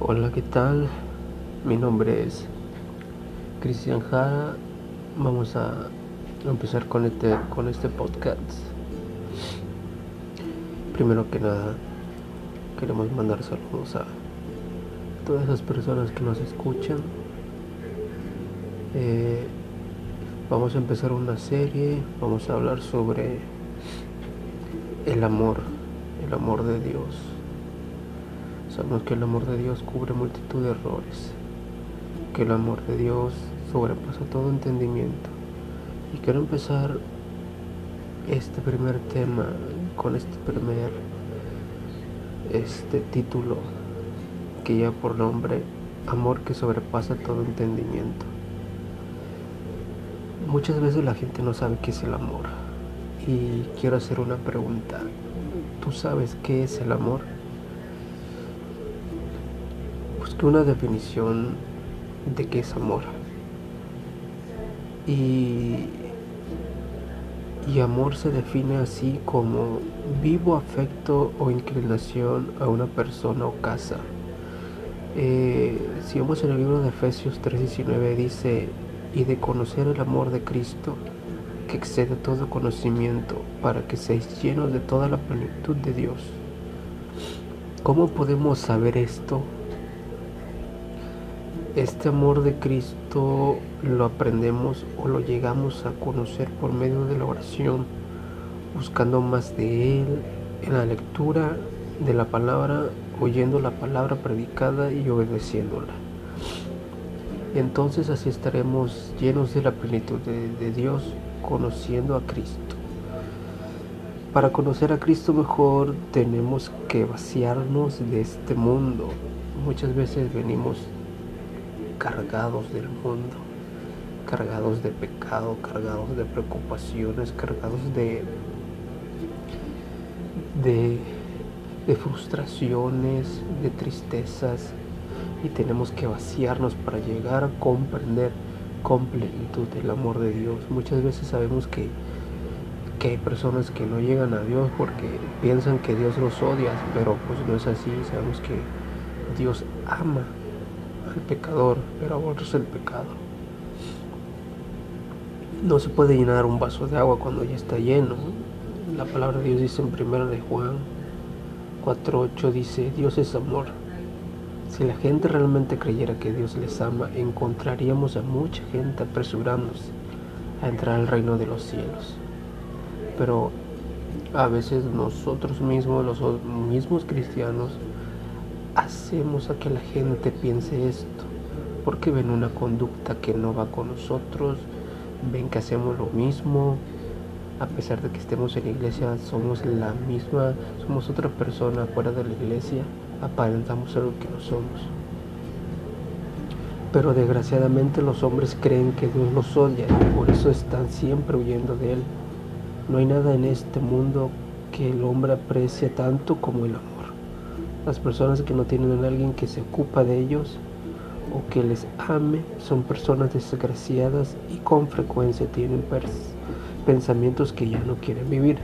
Hola, ¿qué tal? Mi nombre es Cristian Jara. Vamos a empezar con este, con este podcast. Primero que nada, queremos mandar saludos a todas esas personas que nos escuchan. Eh, vamos a empezar una serie, vamos a hablar sobre el amor, el amor de Dios. Sabemos que el amor de Dios cubre multitud de errores, que el amor de Dios sobrepasa todo entendimiento. Y quiero empezar este primer tema con este primer este título que lleva por nombre Amor que sobrepasa todo entendimiento. Muchas veces la gente no sabe qué es el amor. Y quiero hacer una pregunta. ¿Tú sabes qué es el amor? Busqué una definición de qué es amor. Y, y amor se define así como vivo afecto o inclinación a una persona o casa. Eh, si vamos en el libro de Efesios 3:19 dice, y de conocer el amor de Cristo, que excede todo conocimiento, para que seáis llenos de toda la plenitud de Dios. ¿Cómo podemos saber esto? Este amor de Cristo lo aprendemos o lo llegamos a conocer por medio de la oración, buscando más de Él, en la lectura de la palabra, oyendo la palabra predicada y obedeciéndola. Entonces así estaremos llenos de la plenitud de, de Dios, conociendo a Cristo. Para conocer a Cristo mejor tenemos que vaciarnos de este mundo. Muchas veces venimos cargados del mundo, cargados de pecado, cargados de preocupaciones, cargados de, de, frustraciones, de tristezas, y tenemos que vaciarnos para llegar a comprender con plenitud el amor de Dios. Muchas veces sabemos que, que hay personas que no llegan a Dios porque piensan que Dios los odia, pero pues no es así. Sabemos que Dios ama al pecador, pero aborrece el pecado. No se puede llenar un vaso de agua cuando ya está lleno. La palabra de Dios dice en 1 de Juan 4.8 dice, Dios es amor. Si la gente realmente creyera que Dios les ama, encontraríamos a mucha gente apresurándose a entrar al reino de los cielos. Pero a veces nosotros mismos, los mismos cristianos, hacemos a que la gente piense esto, porque ven una conducta que no va con nosotros, ven que hacemos lo mismo, a pesar de que estemos en la iglesia, somos la misma, somos otra persona fuera de la iglesia aparentamos algo que no somos. Pero desgraciadamente los hombres creen que Dios los odia y por eso están siempre huyendo de Él. No hay nada en este mundo que el hombre aprecie tanto como el amor. Las personas que no tienen a alguien que se ocupa de ellos o que les ame son personas desgraciadas y con frecuencia tienen pensamientos que ya no quieren vivir.